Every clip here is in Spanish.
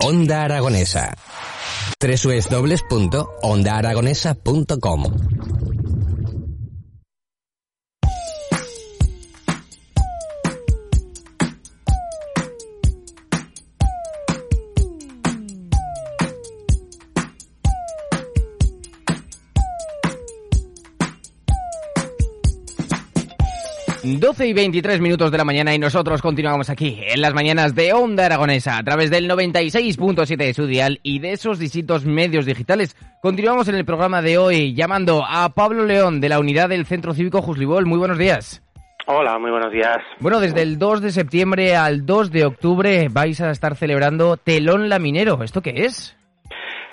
Onda Aragonesa. www.ondaaragonesa.com 12 y 23 minutos de la mañana y nosotros continuamos aquí en las mañanas de Onda Aragonesa a través del 96.7 de su dial y de esos distintos medios digitales. Continuamos en el programa de hoy llamando a Pablo León de la unidad del Centro Cívico Juslibol. Muy buenos días. Hola, muy buenos días. Bueno, desde el 2 de septiembre al 2 de octubre vais a estar celebrando Telón Laminero. ¿Esto qué es?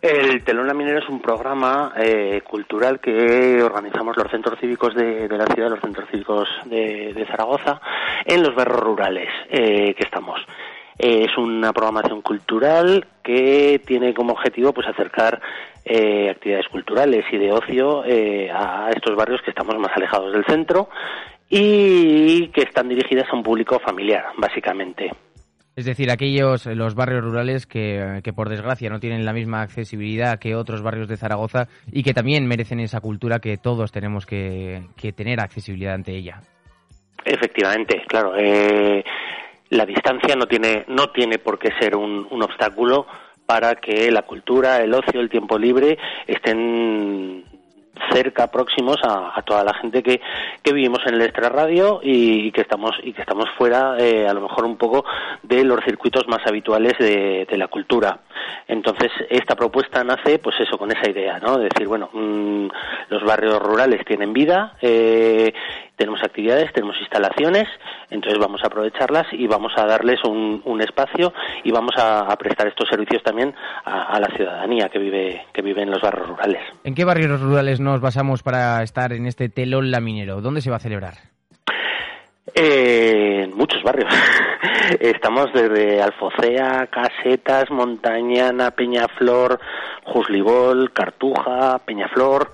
El Telón Laminero es un programa eh, cultural que organizamos los centros cívicos de, la ciudad, los centros cívicos de, Zaragoza, en los barrios rurales eh, que estamos. Eh, es una programación cultural que tiene como objetivo pues acercar actividades culturales y de ocio a estos barrios que estamos más alejados del centro y que están dirigidas a un público familiar, básicamente. Es decir, aquellos, eh, los barrios rurales que, por desgracia no tienen la misma accesibilidad que otros barrios de Zaragoza y que también merecen esa cultura que todos tenemos que, tener accesibilidad ante ella. Efectivamente, claro. Eh, la distancia no tiene, no tiene por qué ser un, un obstáculo para que la cultura, el ocio, el tiempo libre estén cerca, próximos a, toda la gente que, que, vivimos en el extrarradio y, que estamos y que estamos fuera, eh, a lo mejor un poco de los circuitos más habituales de, la cultura. Entonces esta propuesta nace, pues eso, con esa idea, ¿no? De decir, bueno, mm, los barrios rurales tienen vida eh, tenemos actividades, tenemos instalaciones, entonces vamos a aprovecharlas y vamos a darles un, espacio y vamos a, prestar estos servicios también a, la ciudadanía que vive, que vive en los barrios rurales. ¿En qué barrios rurales nos basamos para estar en este telón laminero? ¿Dónde se va a celebrar? Eh, en muchos barrios. Estamos desde Alfocea, Casetas, Montañana, Peñaflor, Juslibol, Cartuja, Peñaflor,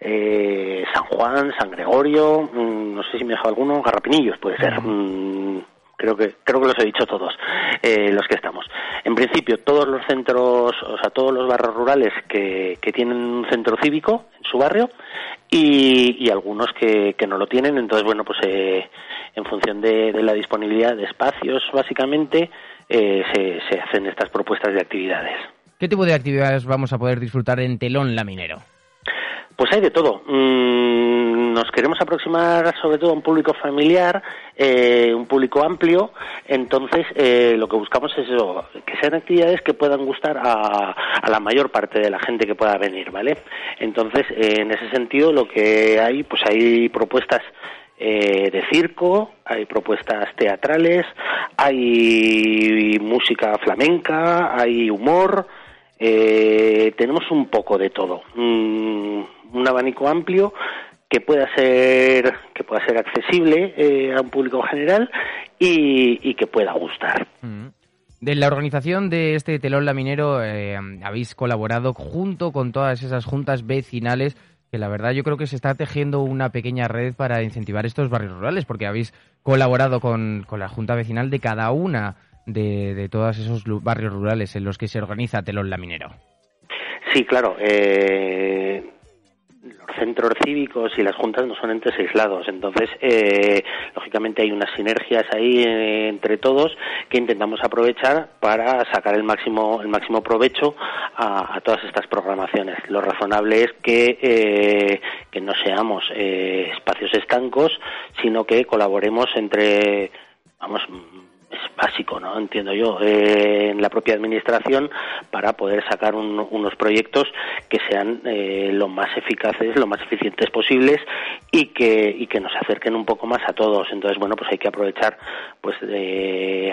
eh, San Juan, San Gregorio, mm, no sé si me dejo alguno, Garrapinillos puede ser. Mm, creo que creo que los he dicho todos eh, los que estamos. En principio todos los centros, o sea todos los barrios rurales que, que tienen un centro cívico en su barrio y, algunos que, que, no lo tienen. Entonces bueno pues eh, en función de, de, la disponibilidad de espacios básicamente se, se hacen estas propuestas de actividades. ¿Qué tipo de actividades vamos a poder disfrutar en Telón Laminero? Pues hay de todo. Mm, nos queremos aproximar sobre todo a un público familiar, eh, un público amplio. Entonces, eh, lo que buscamos es eso, que sean actividades que puedan gustar a, la mayor parte de la gente que pueda venir, ¿vale? Entonces, eh, en ese sentido, lo que hay, pues hay propuestas de circo, hay propuestas teatrales, hay música flamenca, hay humor. Tenemos un poco de todo. Mm, un abanico amplio que pueda ser que pueda ser accesible eh, a un público general y, que pueda gustar. Mm. De la organización de este telón laminero eh, habéis colaborado junto con todas esas juntas vecinales que la verdad yo creo que se está tejiendo una pequeña red para incentivar estos barrios rurales porque habéis colaborado con, la junta vecinal de cada una de, de todos esos barrios rurales en los que se organiza telón laminero. Sí, claro. Eh, los centros cívicos y las juntas no son entes aislados, entonces eh, lógicamente hay unas sinergias ahí eh, entre todos que intentamos aprovechar para sacar el máximo el máximo provecho a, todas estas programaciones. Lo razonable es que eh, que no seamos espacios estancos, sino que colaboremos entre vamos básico, ¿no? Entiendo yo, eh, en la propia administración para poder sacar unos proyectos que sean eh, lo más eficaces, lo más eficientes posibles y que, y que nos acerquen un poco más a todos. Entonces, bueno, pues hay que aprovechar pues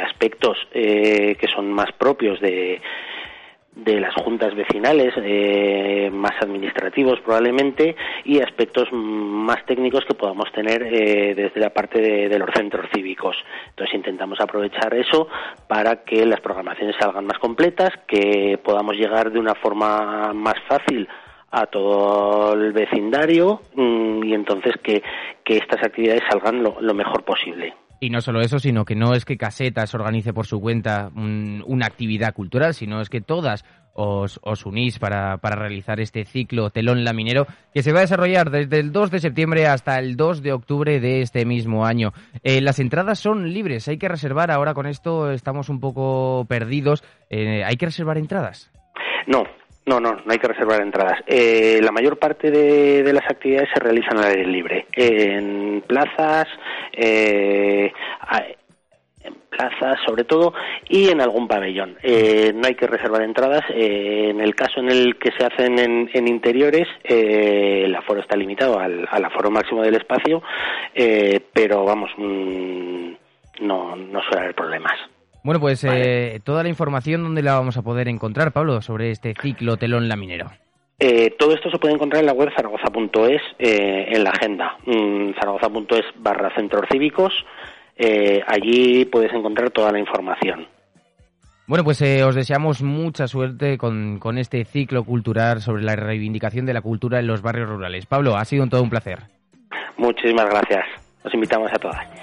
aspectos eh, que son más propios de de las juntas vecinales, eh, más administrativos probablemente, y aspectos más técnicos que podamos tener eh, desde la parte de, los centros cívicos. Entonces intentamos aprovechar eso para que las programaciones salgan más completas, que podamos llegar de una forma más fácil a todo el vecindario mm, y entonces que, que estas actividades salgan lo mejor posible. Y no solo eso, sino que no es que Casetas organice por su cuenta una actividad cultural, sino es que todas os, unís para, realizar este ciclo telón laminero que se va a desarrollar desde el 2 de septiembre hasta el 2 de octubre de este mismo año. Eh, las entradas son libres, hay que reservar, ahora con esto estamos un poco perdidos, eh, ¿hay que reservar entradas? No, no, no, no hay que reservar entradas. Eh, la mayor parte de, las actividades se realizan al aire libre, en plazas, eh, en plazas sobre todo y en algún pabellón. Eh, no hay que reservar entradas. en el caso en el que se hacen en, interiores, el aforo está limitado al, aforo máximo del espacio, pero vamos, mm, no, no suele haber problemas. Bueno, pues eh, toda la información, ¿dónde la vamos a poder encontrar, Pablo, sobre este ciclo telón laminero? Eh, todo esto se puede encontrar en la web zaragoza.es, eh, en la agenda, mm, zaragoza.es barra centros cívicos. allí puedes encontrar toda la información. Bueno, pues os deseamos mucha suerte con, con, este ciclo cultural sobre la reivindicación de la cultura en los barrios rurales. Pablo, ha sido un todo un placer. Muchísimas gracias. Os invitamos a todas.